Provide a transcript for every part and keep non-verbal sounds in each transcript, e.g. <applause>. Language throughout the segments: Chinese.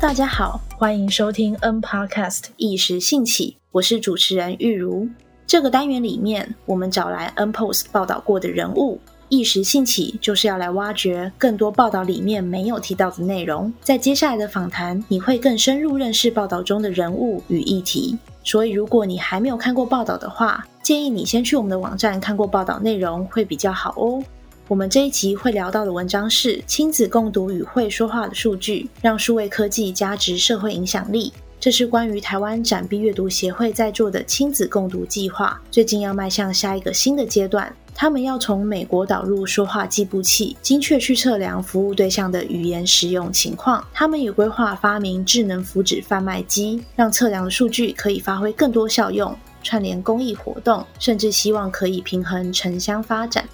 大家好，欢迎收听 N Podcast 一时兴起，我是主持人玉如。这个单元里面，我们找来 N Post 报道过的人物，一时兴起就是要来挖掘更多报道里面没有提到的内容。在接下来的访谈，你会更深入认识报道中的人物与议题。所以，如果你还没有看过报道的话，建议你先去我们的网站看过报道内容会比较好哦。我们这一集会聊到的文章是亲子共读与会说话的数据，让数位科技加值社会影响力。这是关于台湾展臂阅读协会在做的亲子共读计划，最近要迈向下一个新的阶段。他们要从美国导入说话计步器，精确去测量服务对象的语言使用情况。他们也规划发明智能福祉贩卖机，让测量的数据可以发挥更多效用，串联公益活动，甚至希望可以平衡城乡发展。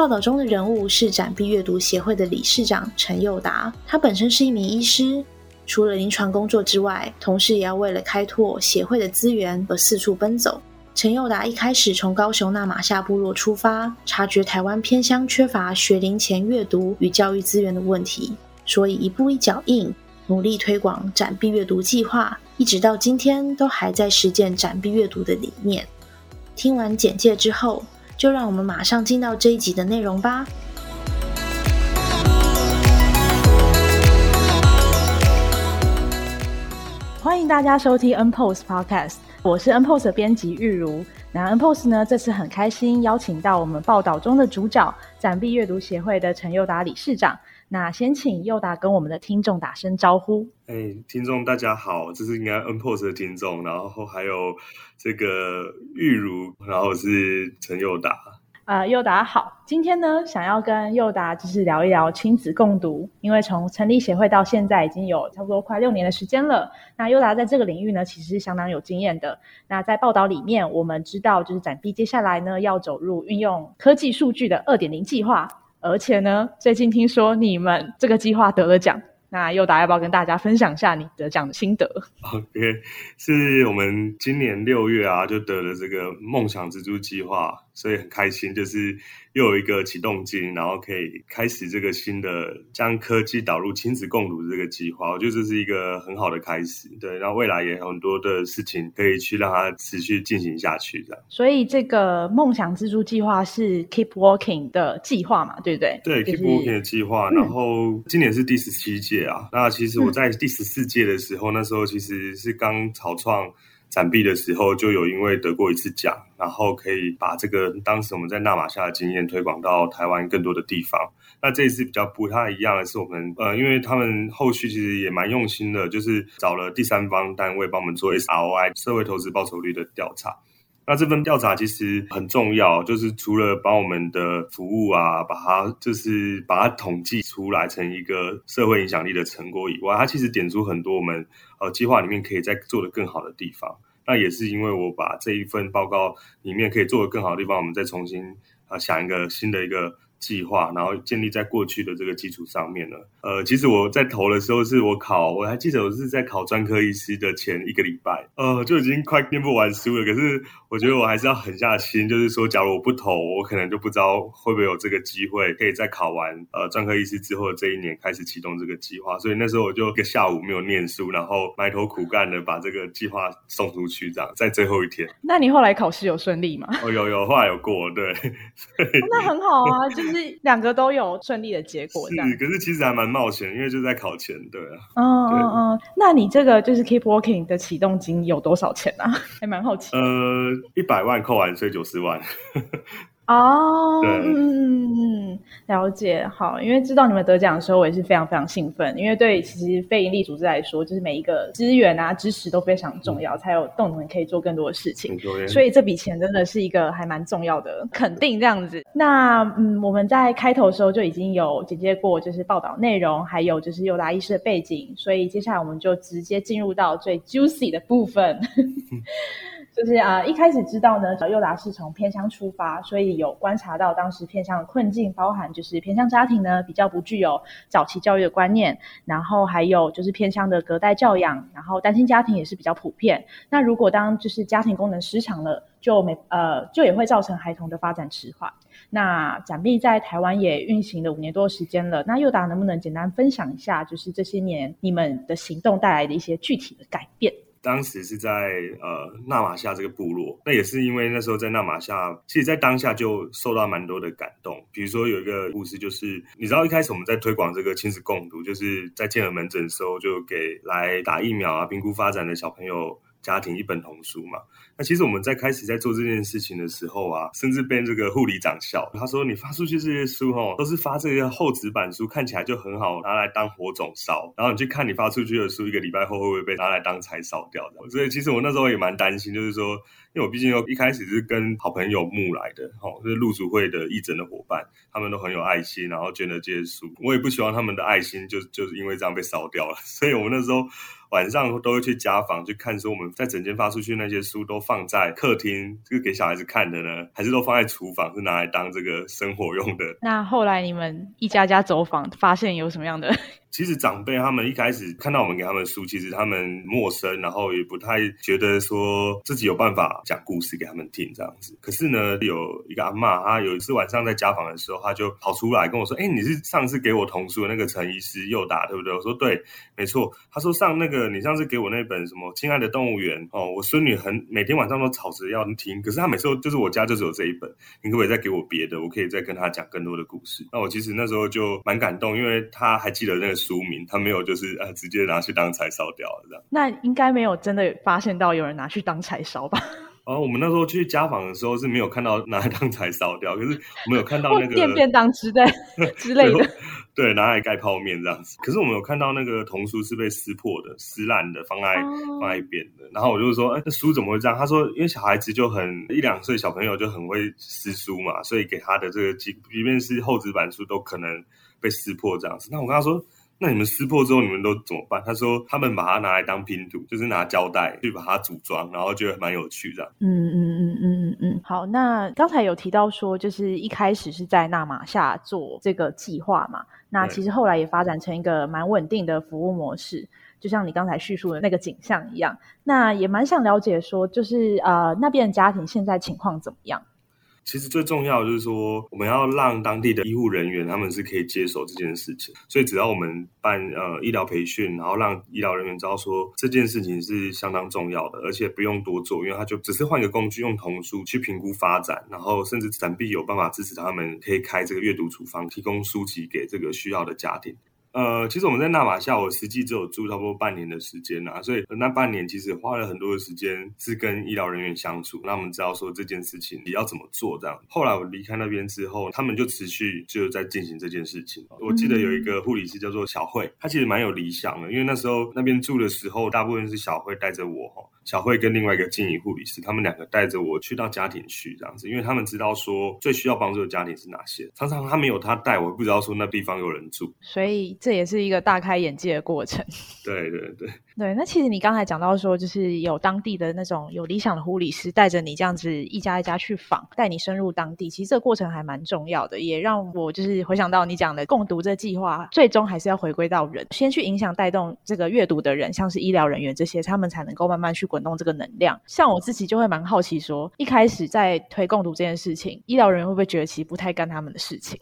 报道中的人物是展臂阅读协会的理事长陈佑达，他本身是一名医师，除了临床工作之外，同时也要为了开拓协会的资源而四处奔走。陈佑达一开始从高雄那马夏部落出发，察觉台湾偏乡缺乏学龄前阅读与教育资源的问题，所以一步一脚印，努力推广展臂阅读计划，一直到今天都还在实践展臂阅读的理念。听完简介之后。就让我们马上进到这一集的内容吧。欢迎大家收听 NPOS Podcast，我是 NPOS 的编辑玉如。那 NPOS 呢，这次很开心邀请到我们报道中的主角——展臂阅读协会的陈佑达理事长。那先请佑达跟我们的听众打声招呼。哎，听众大家好，这是应该 NPOS 的听众，然后还有这个玉如，然后是陈佑达。呃，佑达好，今天呢，想要跟佑达就是聊一聊亲子共读，因为从成立协会到现在已经有差不多快六年的时间了。那佑达在这个领域呢，其实是相当有经验的。那在报道里面，我们知道就是展臂接下来呢要走入运用科技数据的二点零计划。而且呢，最近听说你们这个计划得了奖，那佑达要不要跟大家分享一下你得奖的心得？OK，是我们今年六月啊，就得了这个梦想蜘蛛计划。所以很开心，就是又有一个启动金，然后可以开始这个新的将科技导入亲子共读的这个计划。我觉得这是一个很好的开始，对。然后未来也有很多的事情可以去让它持续进行下去，这样。所以这个梦想蜘蛛计划是 Keep Walking 的计划嘛，对不对？对，Keep Walking 的计划。然后今年是第十七届啊。那其实我在第十四届的时候，那时候其实是刚草创。展臂的时候就有因为得过一次奖，然后可以把这个当时我们在纳马下的经验推广到台湾更多的地方。那这一次比较不太一样的是，我们呃，因为他们后续其实也蛮用心的，就是找了第三方单位帮我们做 SROI 社会投资报酬率的调查。那这份调查其实很重要，就是除了把我们的服务啊，把它就是把它统计出来成一个社会影响力的成果以外，它其实点出很多我们呃计划里面可以再做的更好的地方。那也是因为我把这一份报告里面可以做的更好的地方，我们再重新啊想一个新的一个。计划，然后建立在过去的这个基础上面呢。呃，其实我在投的时候，是我考，我还记得我是在考专科医师的前一个礼拜，呃，就已经快念不完书了。可是我觉得我还是要狠下心，就是说，假如我不投，我可能就不知道会不会有这个机会，可以在考完呃专科医师之后的这一年开始启动这个计划。所以那时候我就一个下午没有念书，然后埋头苦干的把这个计划送出去，这样在最后一天。那你后来考试有顺利吗？哦，有有，后来有过，对。<laughs> 那很好啊，就。是两个都有顺利的结果，是，可是其实还蛮冒险，因为就在考前，对啊。嗯嗯嗯，那你这个就是 Keep Working 的启动金有多少钱啊？还蛮好奇。呃，一百万扣完税九十万。<laughs> 哦，嗯嗯嗯，了解。好，因为知道你们得奖的时候，我也是非常非常兴奋。因为对其实非营利组织来说，就是每一个资源啊、支持都非常重要，才有动能可以做更多的事情。所以这笔钱真的是一个还蛮重要的肯定，这样子。那嗯，我们在开头的时候就已经有简介过，就是报道内容，还有就是尤达医师的背景。所以接下来我们就直接进入到最 juicy 的部分。<laughs> 就是啊，一开始知道呢，幼达是从偏乡出发，所以有观察到当时偏乡的困境，包含就是偏乡家庭呢比较不具有早期教育的观念，然后还有就是偏乡的隔代教养，然后单亲家庭也是比较普遍。那如果当就是家庭功能失常了，就没呃就也会造成孩童的发展迟缓。那展币在台湾也运行了五年多的时间了，那幼达能不能简单分享一下，就是这些年你们的行动带来的一些具体的改变？当时是在呃纳玛夏这个部落，那也是因为那时候在纳玛夏，其实，在当下就受到蛮多的感动。比如说有一个故事，就是你知道一开始我们在推广这个亲子共读，就是在健儿门诊的时候，就给来打疫苗啊、评估发展的小朋友。家庭一本童书嘛，那其实我们在开始在做这件事情的时候啊，甚至被这个护理长笑，他说：“你发出去这些书哦，都是发这些厚纸板书，看起来就很好，拿来当火种烧。然后你去看你发出去的书，一个礼拜后会不会被拿来当柴烧掉的？所以其实我那时候也蛮担心，就是说，因为我毕竟一开始是跟好朋友募来的，哦，是陆主会的义诊的伙伴，他们都很有爱心，然后捐了这些书，我也不希望他们的爱心就就是因为这样被烧掉了，<laughs> 所以我们那时候。晚上都会去家访去看，说我们在整间发出去那些书都放在客厅，这个给小孩子看的呢，还是都放在厨房，是拿来当这个生活用的？那后来你们一家家走访，发现有什么样的？<laughs> 其实长辈他们一开始看到我们给他们书，其实他们陌生，然后也不太觉得说自己有办法讲故事给他们听这样子。可是呢，有一个阿妈，她有一次晚上在家访的时候，她就跑出来跟我说：“哎，你是上次给我童书的那个陈医师又打对不对？”我说：“对，没错。”她说：“上那个你上次给我那本什么《亲爱的动物园》哦，我孙女很每天晚上都吵着要听，可是她每次就是我家就只有这一本，你可不可以再给我别的？我可以再跟她讲更多的故事。”那我其实那时候就蛮感动，因为她还记得那个。书名她没有，就是呃，直接拿去当柴烧掉了这样。那应该没有真的发现到有人拿去当柴烧吧？哦，我们那时候去家访的时候是没有看到拿来当柴烧掉，可是我们有看到那个便便当之类 <laughs> 之类的，对，拿来盖泡面这样子。可是我们有看到那个童书是被撕破的、撕烂的，放在放在一边的。然后我就说，哎，这书怎么会这样？他说，因为小孩子就很一两岁小朋友就很会撕书嘛，所以给他的这个即即便是厚纸板书都可能被撕破这样子。那我跟他说。那你们撕破之后，你们都怎么办？他说他们把它拿来当拼图，就是拿胶带去把它组装，然后觉得蛮有趣的。嗯嗯嗯嗯嗯嗯。好，那刚才有提到说，就是一开始是在纳马下做这个计划嘛，那其实后来也发展成一个蛮稳定的服务模式，就像你刚才叙述的那个景象一样。那也蛮想了解说，就是呃那边的家庭现在情况怎么样？其实最重要就是说，我们要让当地的医护人员他们是可以接手这件事情。所以只要我们办呃医疗培训，然后让医疗人员知道说这件事情是相当重要的，而且不用多做，因为他就只是换个工具，用童书去评估发展，然后甚至展币有办法支持他们可以开这个阅读处方，提供书籍给这个需要的家庭。呃，其实我们在纳马夏，我实际只有住差不多半年的时间呐，所以那半年其实花了很多的时间是跟医疗人员相处，那我们知道说这件事情你要怎么做这样。后来我离开那边之后，他们就持续就在进行这件事情。我记得有一个护理师叫做小慧，她其实蛮有理想的，因为那时候那边住的时候，大部分是小慧带着我哈。小慧跟另外一个经营护理师，他们两个带着我去到家庭去这样子，因为他们知道说最需要帮助的家庭是哪些。常常他没有他带我，不知道说那地方有人住，所以这也是一个大开眼界的过程。对对对。对，那其实你刚才讲到说，就是有当地的那种有理想的护理师带着你这样子一家一家去访，带你深入当地，其实这个过程还蛮重要的，也让我就是回想到你讲的共读这计划，最终还是要回归到人，先去影响带动这个阅读的人，像是医疗人员这些，他们才能够慢慢去滚动这个能量。像我自己就会蛮好奇，说一开始在推共读这件事情，医疗人员会不会觉得其实不太干他们的事情？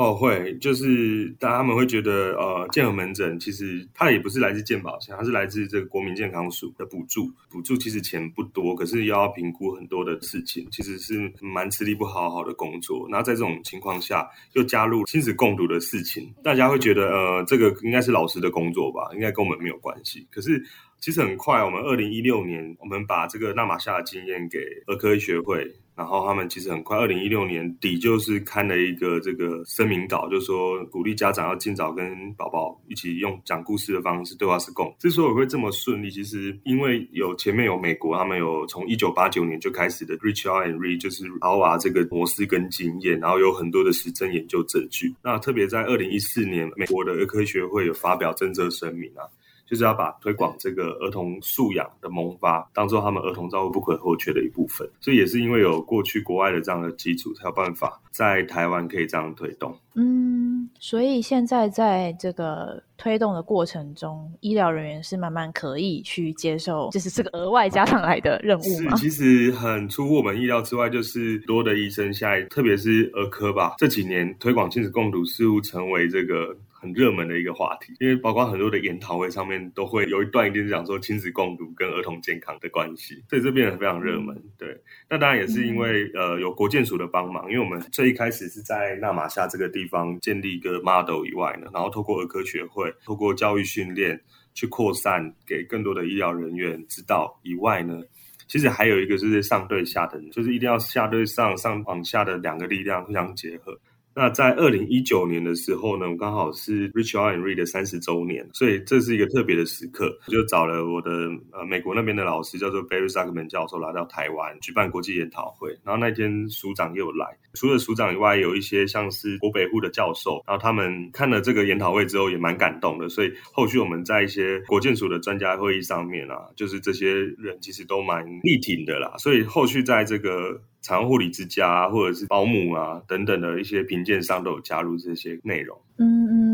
哦，会，就是但他们会觉得，呃，健和门诊其实它也不是来自健保险，它是来自这个国民健康署的补助，补助其实钱不多，可是又要评估很多的事情，其实是蛮吃力不好好的工作。然后在这种情况下，又加入亲子共读的事情，大家会觉得，呃，这个应该是老师的工作吧，应该跟我们没有关系。可是其实很快，我们二零一六年，我们把这个纳马夏的经验给儿科医学会。然后他们其实很快，二零一六年底就是看了一个这个声明稿，就说鼓励家长要尽早跟宝宝一起用讲故事的方式对话是共。之所以会这么顺利，其实因为有前面有美国，他们有从一九八九年就开始的 Reach Out and Read，就是 ROA 这个模式跟经验，然后有很多的实证研究证据。那特别在二零一四年，美国的儿科学会有发表政策声明啊。就是要把推广这个儿童素养的萌发当做他们儿童照顾不可或缺的一部分。所以也是因为有过去国外的这样的基础，才有办法在台湾可以这样推动。嗯，所以现在在这个推动的过程中，医疗人员是慢慢可以去接受，就是这个额外加上来的任务吗？其实很出乎我们意料之外，就是多的医生现在，特别是儿科吧，这几年推广亲子共读似乎成为这个。很热门的一个话题，因为包括很多的研讨会上面都会有一段一定是讲说亲子共读跟儿童健康的关系，所以这变得非常热门。对，那当然也是因为呃有国建署的帮忙，因为我们最一开始是在纳马夏这个地方建立一个 model 以外呢，然后透过儿科学会，透过教育训练去扩散给更多的医疗人员知道以外呢，其实还有一个就是上对下的，就是一定要下对上，上往下的两个力量互相结合。那在二零一九年的时候呢，刚好是 Richard and Reed 的三十周年，所以这是一个特别的时刻，就找了我的呃美国那边的老师，叫做 Barry Zuckerman 教授来到台湾举办国际研讨会。然后那天署长又来，除了署长以外，有一些像是国北户的教授，然后他们看了这个研讨会之后也蛮感动的，所以后续我们在一些国建署的专家会议上面啊，就是这些人其实都蛮力挺的啦，所以后续在这个。产护理之家，或者是保姆啊等等的一些评鉴上都有加入这些内容。嗯嗯，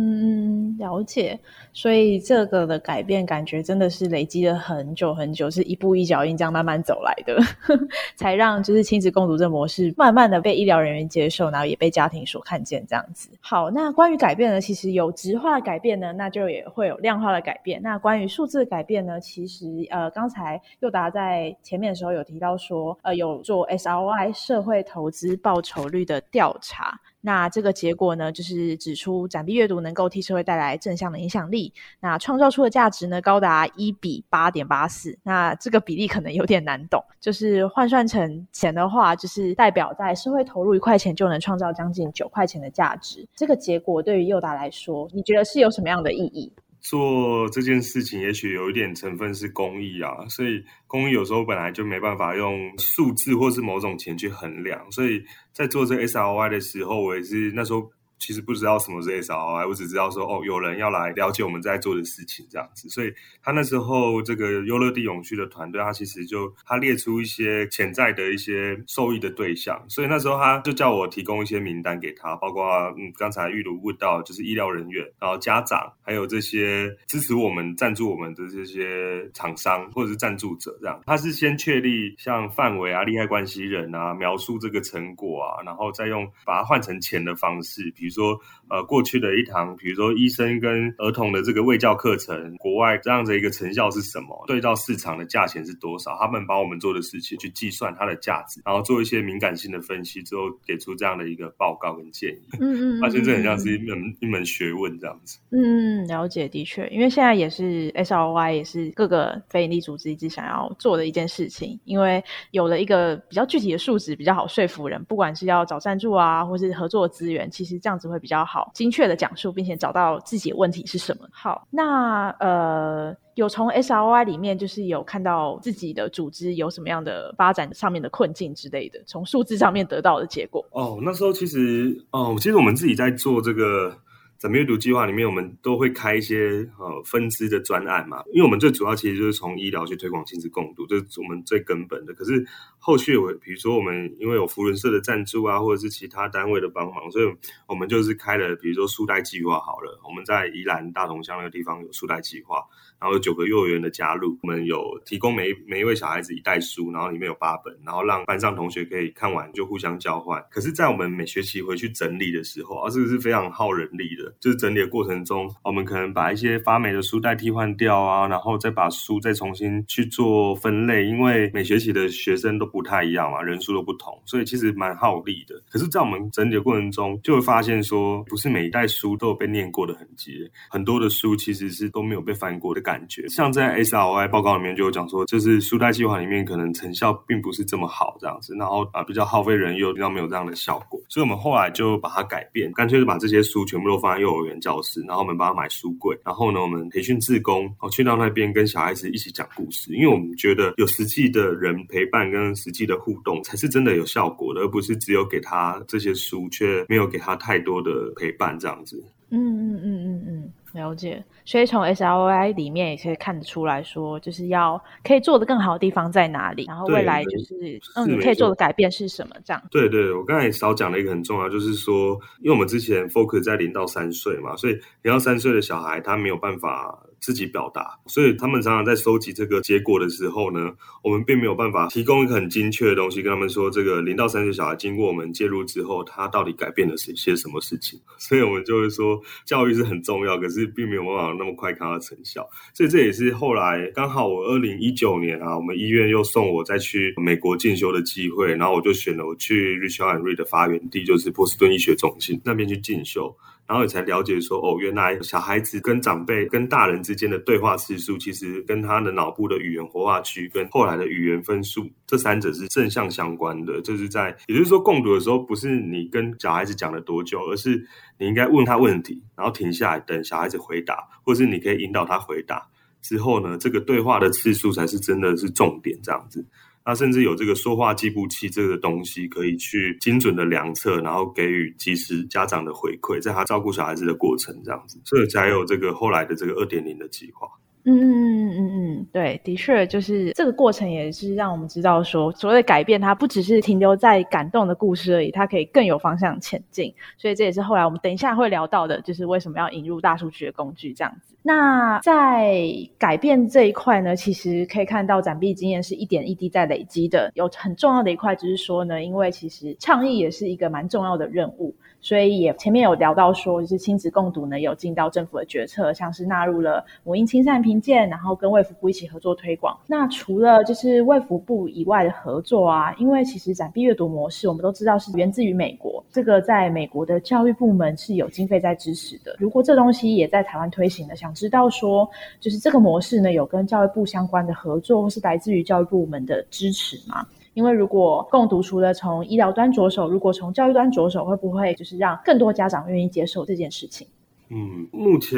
了解。所以这个的改变，感觉真的是累积了很久很久，是一步一脚印这样慢慢走来的，<laughs> 才让就是亲子共读这模式慢慢的被医疗人员接受，然后也被家庭所看见这样子。好，那关于改变呢，其实有直化的改变呢，那就也会有量化的改变。那关于数字的改变呢，其实呃，刚才佑达在前面的时候有提到说，呃，有做 SRI 社会投资报酬率的调查。那这个结果呢，就是指出展币阅读能够替社会带来正向的影响力。那创造出的价值呢，高达一比八点八四。那这个比例可能有点难懂，就是换算成钱的话，就是代表在社会投入一块钱就能创造将近九块钱的价值。这个结果对于佑达来说，你觉得是有什么样的意义？做这件事情，也许有一点成分是公益啊，所以公益有时候本来就没办法用数字或是某种钱去衡量，所以在做这 S R Y 的时候，我也是那时候。其实不知道什么是 sr 我只知道说哦，有人要来了解我们在做的事情这样子。所以他那时候这个优乐地永续的团队，他其实就他列出一些潜在的一些受益的对象。所以那时候他就叫我提供一些名单给他，包括嗯刚才玉如问到就是医疗人员，然后家长，还有这些支持我们、赞助我们的这些厂商或者是赞助者这样。他是先确立像范围啊、利害关系人啊、描述这个成果啊，然后再用把它换成钱的方式，比如说，呃，过去的一堂，比如说医生跟儿童的这个卫教课程，国外这样的一个成效是什么？对照市场的价钱是多少？他们把我们做的事情去计算它的价值，然后做一些敏感性的分析之后，给出这样的一个报告跟建议。嗯嗯，发现这很像是一门一门学问这样子。嗯，了解，的确，因为现在也是 S R Y 也是各个非营利组织一直想要做的一件事情，因为有了一个比较具体的数值，比较好说服人，不管是要找赞助啊，或是合作资源，其实这样。子会比较好，精确的讲述，并且找到自己的问题是什么。好，那呃，有从 SROI 里面就是有看到自己的组织有什么样的发展上面的困境之类的，从数字上面得到的结果。哦，那时候其实哦，其实我们自己在做这个。在阅读计划里面，我们都会开一些呃分支的专案嘛，因为我们最主要其实就是从医疗去推广亲子共读，这是我们最根本的。可是后续我比如说我们因为有福伦社的赞助啊，或者是其他单位的帮忙，所以我们就是开了比如说书袋计划好了。我们在宜兰大同乡那个地方有书袋计划，然后有九个幼儿园的加入，我们有提供每每一位小孩子一袋书，然后里面有八本，然后让班上同学可以看完就互相交换。可是，在我们每学期回去整理的时候啊，这个是非常耗人力的。就是整理的过程中，我们可能把一些发霉的书袋替换掉啊，然后再把书再重新去做分类，因为每学期的学生都不太一样嘛，人数都不同，所以其实蛮耗力的。可是，在我们整理的过程中，就会发现说，不是每一代书都有被念过的痕迹，很多的书其实是都没有被翻过的感觉。像在 SRI 报告里面就有讲说，就是书袋计划里面可能成效并不是这么好这样子，然后啊比较耗费人又比较没有这样的效果，所以我们后来就把它改变，干脆就把这些书全部都放在幼儿园。教室，然后我们帮他买书柜，然后呢，我们培训志工，哦，去到那边跟小孩子一起讲故事，因为我们觉得有实际的人陪伴跟实际的互动，才是真的有效果的，而不是只有给他这些书，却没有给他太多的陪伴这样子。嗯嗯嗯嗯嗯。了解，所以从 S L O I 里面也可以看得出来说，就是要可以做的更好的地方在哪里，然后未来就是嗯，你可以做的改变是什么？这样。对对，我刚才少讲了一个很重要，就是说，因为我们之前 focus 在零到三岁嘛，所以零到三岁的小孩他没有办法。自己表达，所以他们常常在收集这个结果的时候呢，我们并没有办法提供一个很精确的东西，跟他们说这个零到三岁小孩经过我们介入之后，他到底改变了些些什么事情。所以我们就会说，教育是很重要，可是并没有办法那么快看到成效。所以这也是后来刚好我二零一九年啊，我们医院又送我再去美国进修的机会，然后我就选了我去 Richard and Reed 的发源地，就是波士顿医学中心那边去进修。然后也才了解说，哦，原来小孩子跟长辈、跟大人之间的对话次数，其实跟他的脑部的语言活化区跟后来的语言分数，这三者是正向相关的。就是在，也就是说，共读的时候，不是你跟小孩子讲了多久，而是你应该问他问题，然后停下来等小孩子回答，或是你可以引导他回答之后呢，这个对话的次数才是真的是重点，这样子。他甚至有这个说话计步器这个东西，可以去精准的量测，然后给予及时家长的回馈，在他照顾小孩子的过程这样子，所以才有这个后来的这个二点零的计划。嗯嗯嗯嗯嗯，对，的确就是这个过程也是让我们知道说，所谓的改变它不只是停留在感动的故事而已，它可以更有方向前进。所以这也是后来我们等一下会聊到的，就是为什么要引入大数据的工具这样子。那在改变这一块呢，其实可以看到展币经验是一点一滴在累积的。有很重要的一块就是说呢，因为其实倡议也是一个蛮重要的任务。所以也前面有聊到说，就是亲子共读呢，有进到政府的决策，像是纳入了母婴亲善评鉴，然后跟卫福部一起合作推广。那除了就是卫福部以外的合作啊，因为其实展币阅读模式，我们都知道是源自于美国，这个在美国的教育部门是有经费在支持的。如果这东西也在台湾推行的，想知道说，就是这个模式呢，有跟教育部相关的合作，或是来自于教育部门的支持吗？因为如果共读除了从医疗端着手，如果从教育端着手，会不会就是让更多家长愿意接受这件事情？嗯，目前。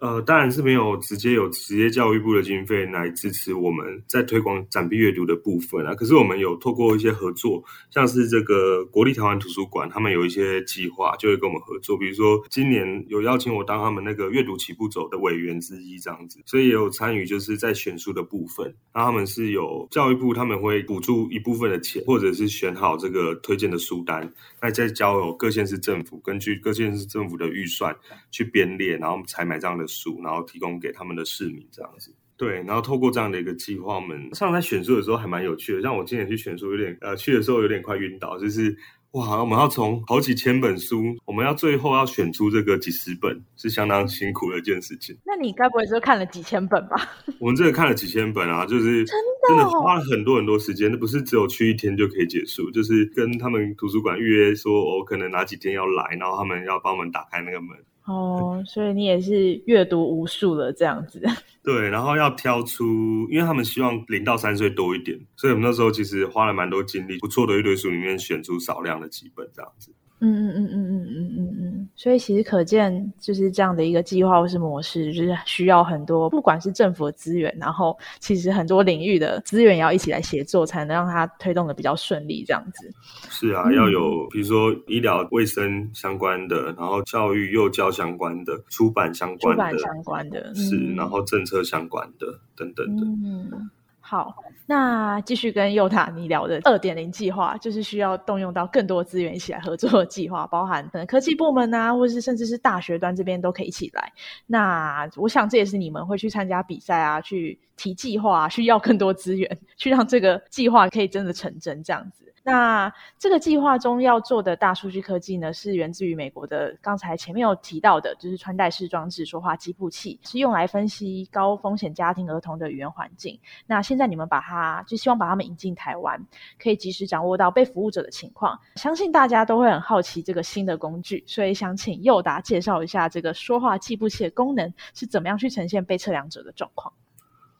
呃，当然是没有直接有职业教育部的经费来支持我们在推广展币阅读的部分啊。可是我们有透过一些合作，像是这个国立台湾图书馆，他们有一些计划就会跟我们合作。比如说今年有邀请我当他们那个阅读起步走的委员之一这样子，所以也有参与就是在选书的部分。那他们是有教育部他们会补助一部分的钱，或者是选好这个推荐的书单，那再交由各县市政府根据各县市政府的预算去编列，然后才买这样的的。书，然后提供给他们的市民这样子，对，然后透过这样的一个计划，我们上在选书的时候还蛮有趣的。像我今年去选书，有点呃，去的时候有点快晕倒，就是哇，我们要从好几千本书，我们要最后要选出这个几十本，是相当辛苦的一件事情。那你该不会就看了几千本吧？<laughs> 我们真的看了几千本啊，就是真的真的花了很多很多时间，那不是只有去一天就可以结束，就是跟他们图书馆预约说，我可能哪几天要来，然后他们要帮我们打开那个门。哦，所以你也是阅读无数了这样子。<laughs> 对，然后要挑出，因为他们希望零到三岁多一点，所以我们那时候其实花了蛮多精力，不错的一堆书里面选出少量的几本这样子。嗯嗯嗯嗯嗯嗯嗯嗯，所以其实可见，就是这样的一个计划或是模式，就是需要很多，不管是政府的资源，然后其实很多领域的资源也要一起来协作，才能让它推动的比较顺利。这样子是啊，要有比如说医疗卫生相关的，然后教育幼教相关的，出版相关的，出版相关的，是，然后政策相关的等等的。嗯。好，那继续跟幼塔你聊的二点零计划，就是需要动用到更多资源一起来合作的计划，包含可能科技部门啊，或者是甚至是大学端这边都可以一起来。那我想这也是你们会去参加比赛啊，去提计划，需要更多资源，去让这个计划可以真的成真这样子。那这个计划中要做的大数据科技呢，是源自于美国的。刚才前面有提到的，就是穿戴式装置说话计步器，是用来分析高风险家庭儿童的语言环境。那现在你们把它，就希望把他们引进台湾，可以及时掌握到被服务者的情况。相信大家都会很好奇这个新的工具，所以想请佑达介绍一下这个说话计步器的功能是怎么样去呈现被测量者的状况。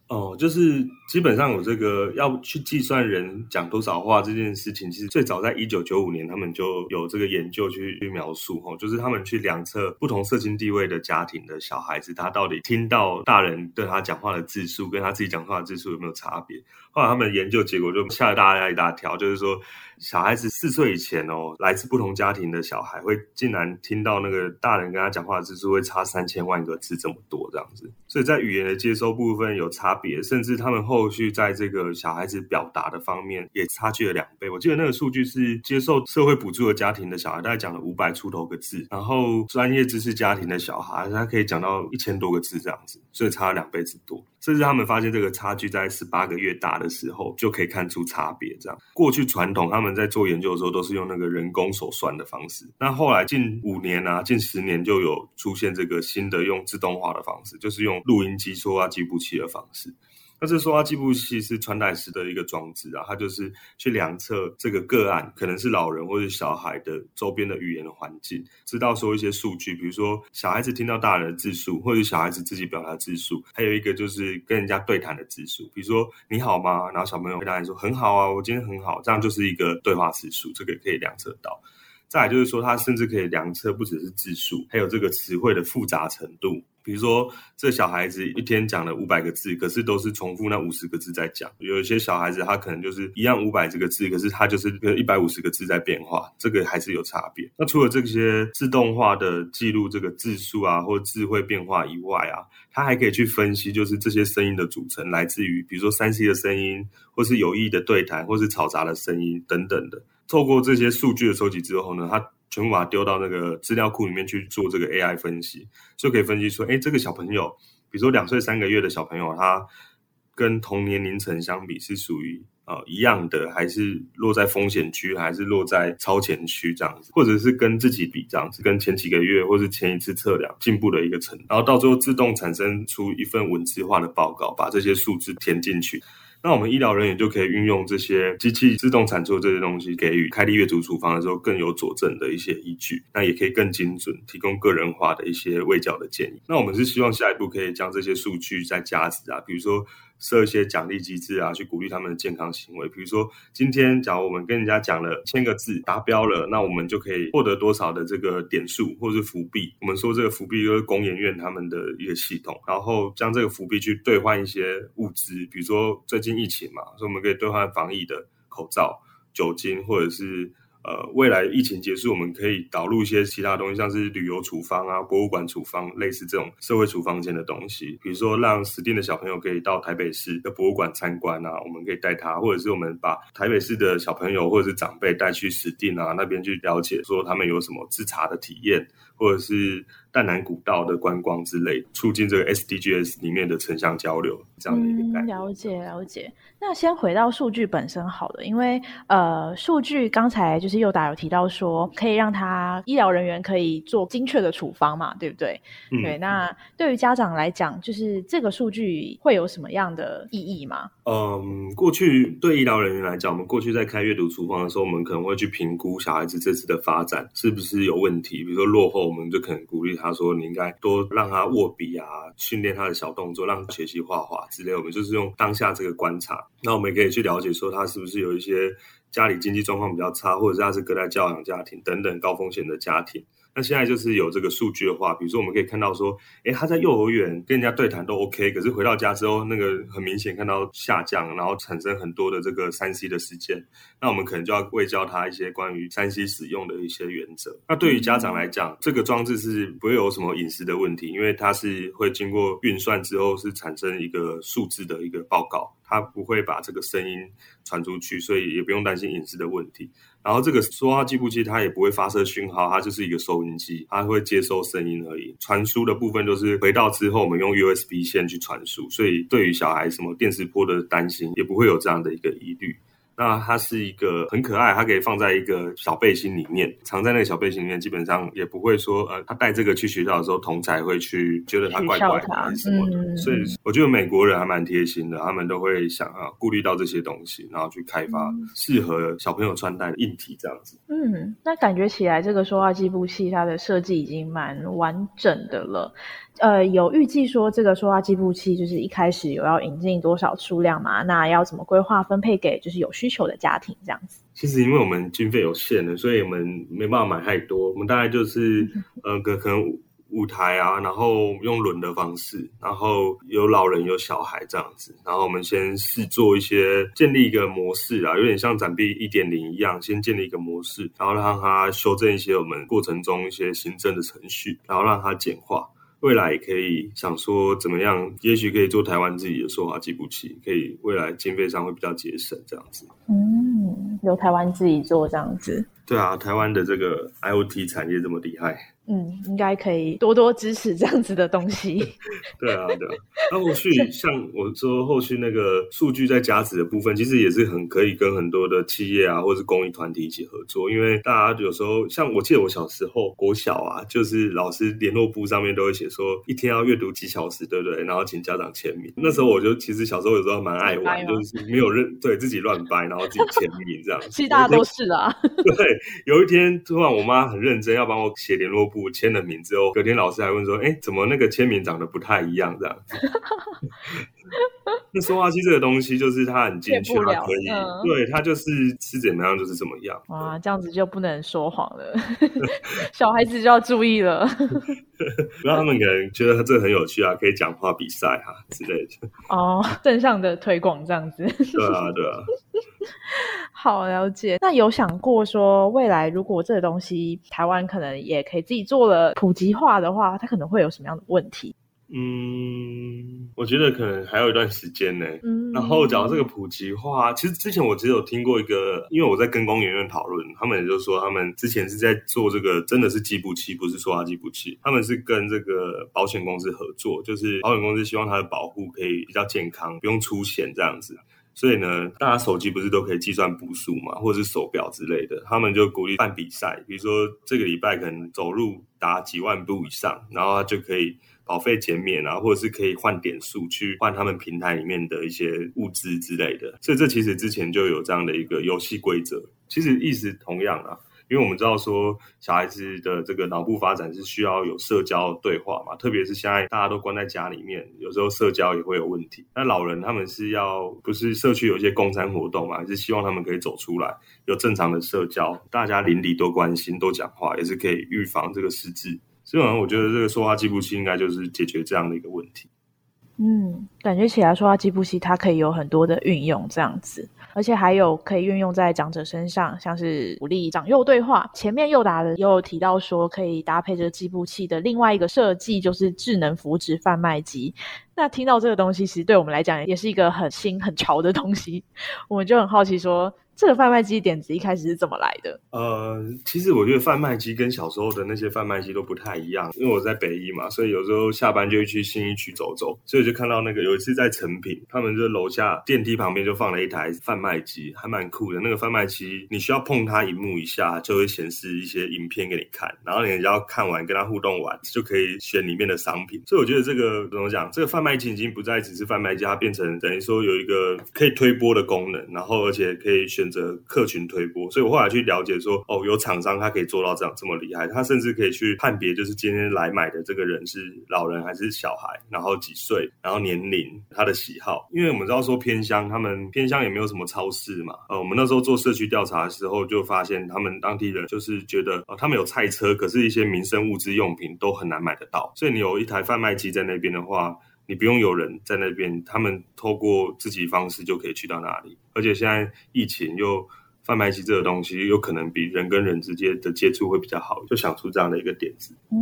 哦，就是基本上有这个要去计算人讲多少话这件事情，其实最早在一九九五年，他们就有这个研究去去描述哦，就是他们去量测不同社经地位的家庭的小孩子，他到底听到大人对他讲话的字数，跟他自己讲话的字数有没有差别？后来他们研究结果就吓了大家一大跳，就是说小孩子四岁以前哦，来自不同家庭的小孩会竟然听到那个大人跟他讲话的字数会差三千万个字这么多这样子，所以在语言的接收部分有差别，甚至他们后续在这个小孩子表达的方面也差距了两倍。我记得那个数据是接受社会补助的家庭的小孩大概讲了五百出头个字，然后专业知识家庭的小孩他可以讲到一千多个字这样子，所以差了两倍之多。甚至他们发现这个差距在十八个月大的时候就可以看出差别。这样，过去传统他们在做研究的时候都是用那个人工手算的方式，那后来近五年啊，近十年就有出现这个新的用自动化的方式，就是用录音机、说话计步器的方式。那这说话计步器是穿戴式的一个装置啊，它就是去量测这个个案，可能是老人或者小孩的周边的语言环境，知道说一些数据，比如说小孩子听到大人的字数，或者小孩子自己表达字数，还有一个就是跟人家对谈的字数，比如说你好吗？然后小朋友回答说很好啊，我今天很好，这样就是一个对话次数，这个可以量测到。再就是说，它甚至可以量测不只是字数，还有这个词汇的复杂程度。比如说，这小孩子一天讲了五百个字，可是都是重复那五十个字在讲。有一些小孩子他可能就是一样五百这个字，可是他就是一百五十个字在变化，这个还是有差别。那除了这些自动化的记录这个字数啊，或字汇变化以外啊，它还可以去分析，就是这些声音的组成来自于，比如说三 C 的声音，或是有意的对谈，或是嘈杂的声音等等的。透过这些数据的收集之后呢，它全部把它丢到那个资料库里面去做这个 AI 分析，就可以分析说，哎，这个小朋友，比如说两岁三个月的小朋友，他跟同年龄层相比是属于呃一样的，还是落在风险区，还是落在超前区这样子，或者是跟自己比这样子，跟前几个月或是前一次测量进步的一个程，然后到最后自动产生出一份文字化的报告，把这些数字填进去。那我们医疗人员就可以运用这些机器自动产出这些东西，给予开立阅读处方的时候更有佐证的一些依据，那也可以更精准，提供个人化的一些卫教的建议。那我们是希望下一步可以将这些数据再加值啊，比如说。设一些奖励机制啊，去鼓励他们的健康行为。比如说，今天假如我们跟人家讲了千个字达标了，那我们就可以获得多少的这个点数或是福币。我们说这个福币就是公研院他们的一个系统，然后将这个福币去兑换一些物资，比如说最近疫情嘛，所以我们可以兑换防疫的口罩、酒精或者是。呃，未来疫情结束，我们可以导入一些其他东西，像是旅游处方啊、博物馆处方，类似这种社会处方间的东西。比如说，让死定的小朋友可以到台北市的博物馆参观啊，我们可以带他，或者是我们把台北市的小朋友或者是长辈带去死定啊那边去了解，说他们有什么自查的体验，或者是。淡南古道的观光之类，促进这个 SDGs 里面的城乡交流，这样的一个概念。了解了解。那先回到数据本身好了，因为呃，数据刚才就是佑达有提到说，可以让他医疗人员可以做精确的处方嘛，对不对？对。那对于家长来讲，就是这个数据会有什么样的意义吗？嗯，过去对医疗人员来讲，我们过去在开阅读处方的时候，我们可能会去评估小孩子这次的发展是不是有问题，比如说落后，我们就可能鼓励他。说：“你应该多让他握笔啊，训练他的小动作，让学习画画之类。我们就是用当下这个观察，那我们也可以去了解说他是不是有一些家里经济状况比较差，或者是他是隔代教养家庭等等高风险的家庭。”那现在就是有这个数据的话，比如说我们可以看到说，诶，他在幼儿园跟人家对谈都 OK，可是回到家之后，那个很明显看到下降，然后产生很多的这个三 C 的事件。那我们可能就要喂教他一些关于三 C 使用的一些原则。那对于家长来讲，这个装置是不会有什么隐私的问题，因为它是会经过运算之后是产生一个数字的一个报告，它不会把这个声音传出去，所以也不用担心隐私的问题。然后这个说话计步器它也不会发射讯号，它就是一个收音机，它会接收声音而已。传输的部分就是回到之后，我们用 USB 线去传输，所以对于小孩什么电磁波的担心，也不会有这样的一个疑虑。那它是一个很可爱，它可以放在一个小背心里面，藏在那个小背心里面，基本上也不会说，呃，他带这个去学校的时候，同才会去觉得他怪怪的什么的。所以我觉得美国人还蛮贴心的，他们都会想啊，顾虑到这些东西，然后去开发适合小朋友穿戴的硬体这样子。嗯，那感觉起来这个说话计步器它的设计已经蛮完整的了。呃，有预计说这个说话计步器就是一开始有要引进多少数量嘛？那要怎么规划分配给就是有需求的家庭这样子？其实因为我们经费有限的，所以我们没办法买太多。我们大概就是呃，可可能舞台啊，然后用轮的方式，然后有老人有小孩这样子，然后我们先试做一些建立一个模式啊，有点像展币一点零一样，先建立一个模式，然后让它修正一些我们过程中一些行政的程序，然后让它简化。未来也可以想说怎么样，也许可以做台湾自己的说话计步器，可以未来经费上会比较节省这样子。嗯，由台湾自己做这样子。对啊，台湾的这个 IOT 产业这么厉害。嗯，应该可以多多支持这样子的东西。<laughs> 对啊，对啊。那后续像我说，后续那个数据在加值的部分，其实也是很可以跟很多的企业啊，或者是公益团体一起合作。因为大家有时候，像我记得我小时候国小啊，就是老师联络簿上面都会写说，一天要阅读几小时，对不对？然后请家长签名。那时候我就其实小时候有时候蛮爱玩，就是没有认对自己乱掰，然后自己签名这样。<laughs> 其实大家都是啊。<laughs> 对，有一天突然我妈很认真要帮我写联络簿。我签了名之后，隔天老师还问说：“哎，怎么那个签名长得不太一样？”这样。<laughs> 那说话机这个东西，就是它很精确，它可以，对，它就是是怎么样就是怎么样。哇，这样子就不能说谎了，<laughs> 小孩子就要注意了。<laughs> 不然他们可能觉得这很有趣啊，可以讲话比赛啊之类的。哦，正向的推广这样子。对啊，对啊。好了解。那有想过说，未来如果这个东西台湾可能也可以自己做了普及化的话，它可能会有什么样的问题？嗯，我觉得可能还有一段时间呢。嗯，然后讲到这个普及化，其实之前我只有听过一个，因为我在跟工研院讨论，他们也就说他们之前是在做这个，真的是计步器，不是说话计步器。他们是跟这个保险公司合作，就是保险公司希望它的保护可以比较健康，不用出险这样子。所以呢，大家手机不是都可以计算步数嘛，或者是手表之类的，他们就鼓励办比赛，比如说这个礼拜可能走路达几万步以上，然后就可以。保费减免啊，或者是可以换点数去换他们平台里面的一些物资之类的，所以这其实之前就有这样的一个游戏规则，其实意思同样啊，因为我们知道说小孩子的这个脑部发展是需要有社交对话嘛，特别是现在大家都关在家里面，有时候社交也会有问题。那老人他们是要不是社区有一些公餐活动嘛，是希望他们可以走出来，有正常的社交，大家邻里多关心，多讲话，也是可以预防这个失智。基本上，我觉得这个说话计步器应该就是解决这样的一个问题。嗯，感觉起来说话计步器它可以有很多的运用，这样子，而且还有可以运用在长者身上，像是鼓励长幼对话。前面又达的也有提到说，可以搭配这个计步器的另外一个设计，就是智能扶植贩卖机。那听到这个东西，其实对我们来讲也是一个很新很潮的东西，<laughs> 我们就很好奇说。这个贩卖机点子一开始是怎么来的？呃，其实我觉得贩卖机跟小时候的那些贩卖机都不太一样，因为我在北一嘛，所以有时候下班就会去新一区走走，所以就看到那个有一次在成品，他们就楼下电梯旁边就放了一台贩卖机，还蛮酷的。那个贩卖机你需要碰它荧幕一下，就会显示一些影片给你看，然后你只要看完跟它互动完，就可以选里面的商品。所以我觉得这个怎么讲？这个贩卖机已经不再只是贩卖机，它变成等于说有一个可以推播的功能，然后而且可以选。选择客群推播，所以我后来去了解说，哦，有厂商他可以做到这样这么厉害，他甚至可以去判别，就是今天来买的这个人是老人还是小孩，然后几岁，然后年龄，他的喜好。因为我们知道说偏乡，他们偏乡也没有什么超市嘛，呃，我们那时候做社区调查的时候，就发现他们当地人就是觉得，哦，他们有菜车，可是一些民生物资用品都很难买得到，所以你有一台贩卖机在那边的话。你不用有人在那边，他们透过自己方式就可以去到那里。而且现在疫情又贩卖机这个东西，有可能比人跟人之间的接触会比较好，就想出这样的一个点子。嗯，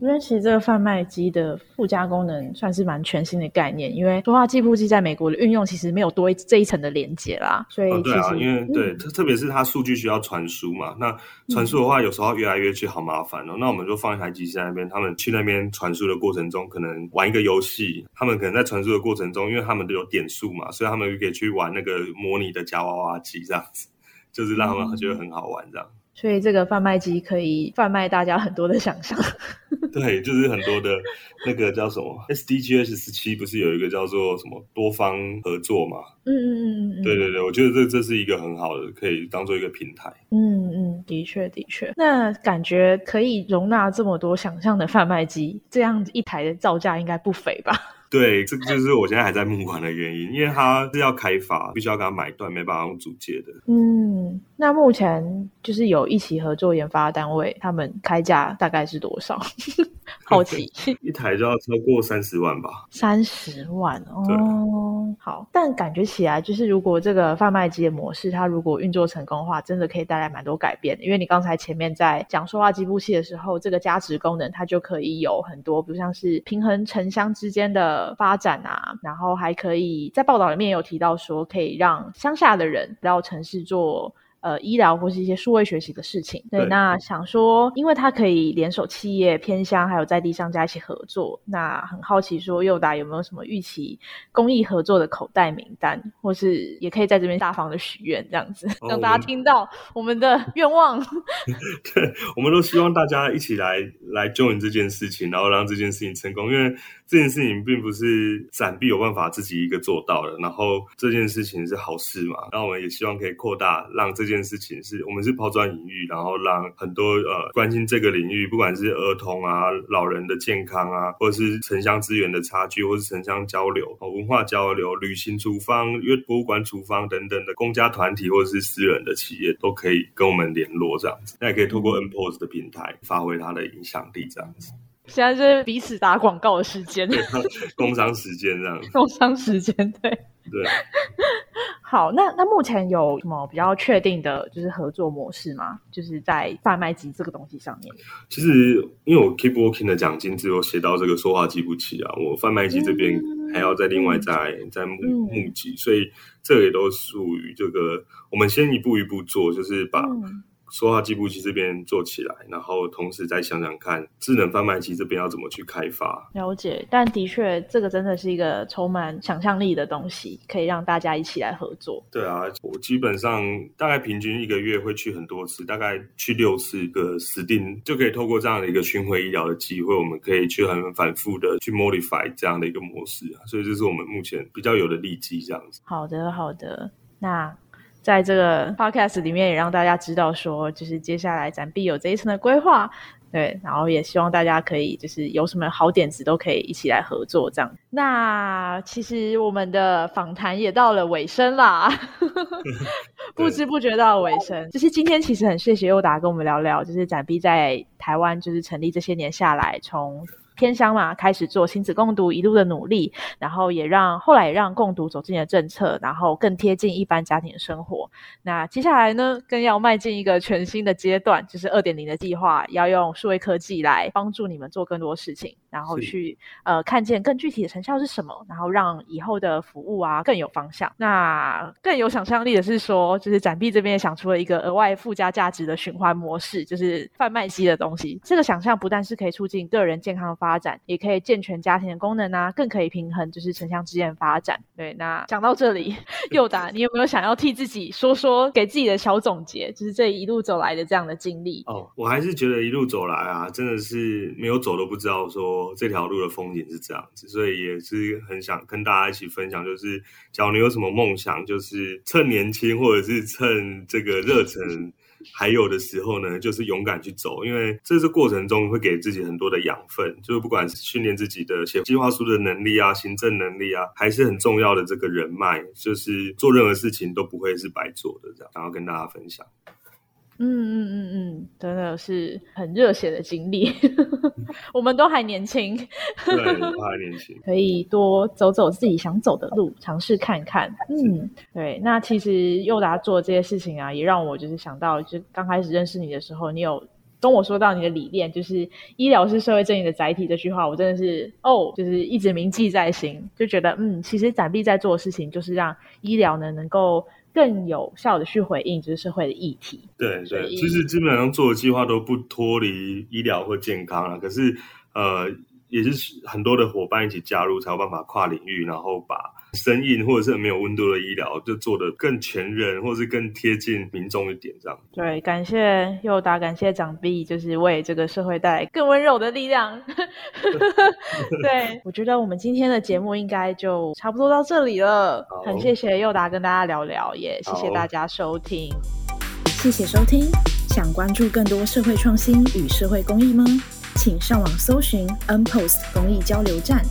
因为其实这个贩卖机的附加功能算是蛮全新的概念，因为说话计步机在美国的运用其实没有多这一层的连接啦。所以对啊，因为对特特别是它数据需要传输嘛，那传输的话有时候越来越去好麻烦哦。那我们就放一台机器在那边，他们去那边传输的过程中，可能玩一个游戏，他们可能在传输的过程中，因为他们都有点数嘛，所以他们就可以去玩那个模拟的夹娃娃机这样子，就是让他们觉得很好玩这样。所以这个贩卖机可以贩卖大家很多的想象，<laughs> 对，就是很多的那个叫什么 SDGs 十七，不是有一个叫做什么多方合作嘛？嗯嗯嗯嗯，对对对，我觉得这这是一个很好的，可以当做一个平台。嗯嗯，的确的确，那感觉可以容纳这么多想象的贩卖机，这样一台的造价应该不菲吧？对，这个就是我现在还在募款的原因，因为它是要开发，必须要给它买断，没办法用租借的。嗯，那目前就是有一起合作研发单位，他们开价大概是多少？<laughs> 好奇，<laughs> 一台就要超过三十万吧？三十万哦，好，但感觉起来就是如果这个贩卖机的模式，它如果运作成功的话，真的可以带来蛮多改变。因为你刚才前面在讲说话机部器的时候，这个加值功能它就可以有很多，比如像是平衡城乡之间的发展啊，然后还可以在报道里面有提到说，可以让乡下的人到城市做。呃，医疗或是一些数位学习的事情，对，那想说，因为它可以联手企业偏乡还有在地商家一起合作，那很好奇说，佑达有没有什么预期公益合作的口袋名单，或是也可以在这边大方的许愿，这样子 <laughs> 让大家听到我们的 <laughs> 愿望。<laughs> 对，我们都希望大家一起来来 join 这件事情，然后让这件事情成功，因为这件事情并不是展币有办法自己一个做到的，然后这件事情是好事嘛，那我们也希望可以扩大，让这件。这件事情是我们是抛砖引玉，然后让很多呃关心这个领域，不管是儿童啊、老人的健康啊，或者是城乡资源的差距，或是城乡交流、文化交流、旅行厨房、因为博物馆厨房等等的公家团体或者是私人的企业，都可以跟我们联络这样子。那也可以透过 N Pose 的平台发挥它的影响力这样子。现在是彼此打广告的时间，工商时间这样。工商时间，对对。好，那那目前有什么比较确定的，就是合作模式吗？就是在贩卖机这个东西上面。其实，因为我 Keep Working 的奖金只有写到这个说话记不起啊，我贩卖机这边还要再另外再再募募集，所以这也都属于这个，我们先一步一步做，就是把。说话计步器这边做起来，然后同时再想想看智能贩卖机这边要怎么去开发。了解，但的确这个真的是一个充满想象力的东西，可以让大家一起来合作。对啊，我基本上大概平均一个月会去很多次，大概去六次个死定就可以透过这样的一个巡回医疗的机会，我们可以去很反复的去 modify 这样的一个模式啊。所以这是我们目前比较有的利基这样子。好的，好的，那。在这个 podcast 里面，也让大家知道说，就是接下来展币有这一层的规划，对，然后也希望大家可以就是有什么好点子都可以一起来合作这样。那其实我们的访谈也到了尾声啦，<laughs> 不知不觉到尾声。就是今天其实很谢谢佑达跟我们聊聊，就是展币在台湾就是成立这些年下来从。偏乡嘛，开始做亲子共读一路的努力，然后也让后来也让共读走进了政策，然后更贴近一般家庭的生活。那接下来呢，更要迈进一个全新的阶段，就是二点零的计划，要用数位科技来帮助你们做更多事情，然后去呃看见更具体的成效是什么，然后让以后的服务啊更有方向。那更有想象力的是说，就是展币这边也想出了一个额外附加价值的循环模式，就是贩卖机的东西。这个想象不但是可以促进个人健康。发展也可以健全家庭的功能啊，更可以平衡就是城乡之间的发展。对，那讲到这里，<laughs> 佑达，你有没有想要替自己说说，给自己的小总结，就是这一路走来的这样的经历？哦，我还是觉得一路走来啊，真的是没有走都不知道说这条路的风景是这样子，所以也是很想跟大家一起分享，就是假如你有什么梦想，就是趁年轻或者是趁这个热忱。还有的时候呢，就是勇敢去走，因为这是过程中会给自己很多的养分，就是不管是训练自己的写计划书的能力啊、行政能力啊，还是很重要的这个人脉，就是做任何事情都不会是白做的。这样，想要跟大家分享。嗯嗯嗯嗯，真的是很热血的经历。<laughs> 我们都还年轻，对，都还年轻，可以多走走自己想走的路，尝试看看。嗯，对。那其实佑达做这些事情啊，也让我就是想到，就刚开始认识你的时候，你有跟我说到你的理念，就是医疗是社会正义的载体这句话，我真的是哦，就是一直铭记在心，就觉得嗯，其实展臂在做的事情，就是让医疗呢能够。更有效的去回应就是社会的议题。对对，其实基本上做的计划都不脱离医疗或健康了。可是呃，也是很多的伙伴一起加入，才有办法跨领域，然后把。生硬或者是没有温度的医疗，就做的更全人，或是更贴近民众一点，这样。对，感谢佑达，感谢长臂，就是为这个社会带来更温柔的力量。<laughs> 对，我觉得我们今天的节目应该就差不多到这里了。很谢谢佑达跟大家聊聊，也谢谢大家收听。谢谢收听。想关注更多社会创新与社会公益吗？请上网搜寻 N Post 公益交流站。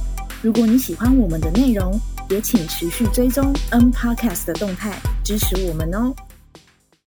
如果你喜欢我们的内容，也请持续追踪 N Podcast 的动态，支持我们哦。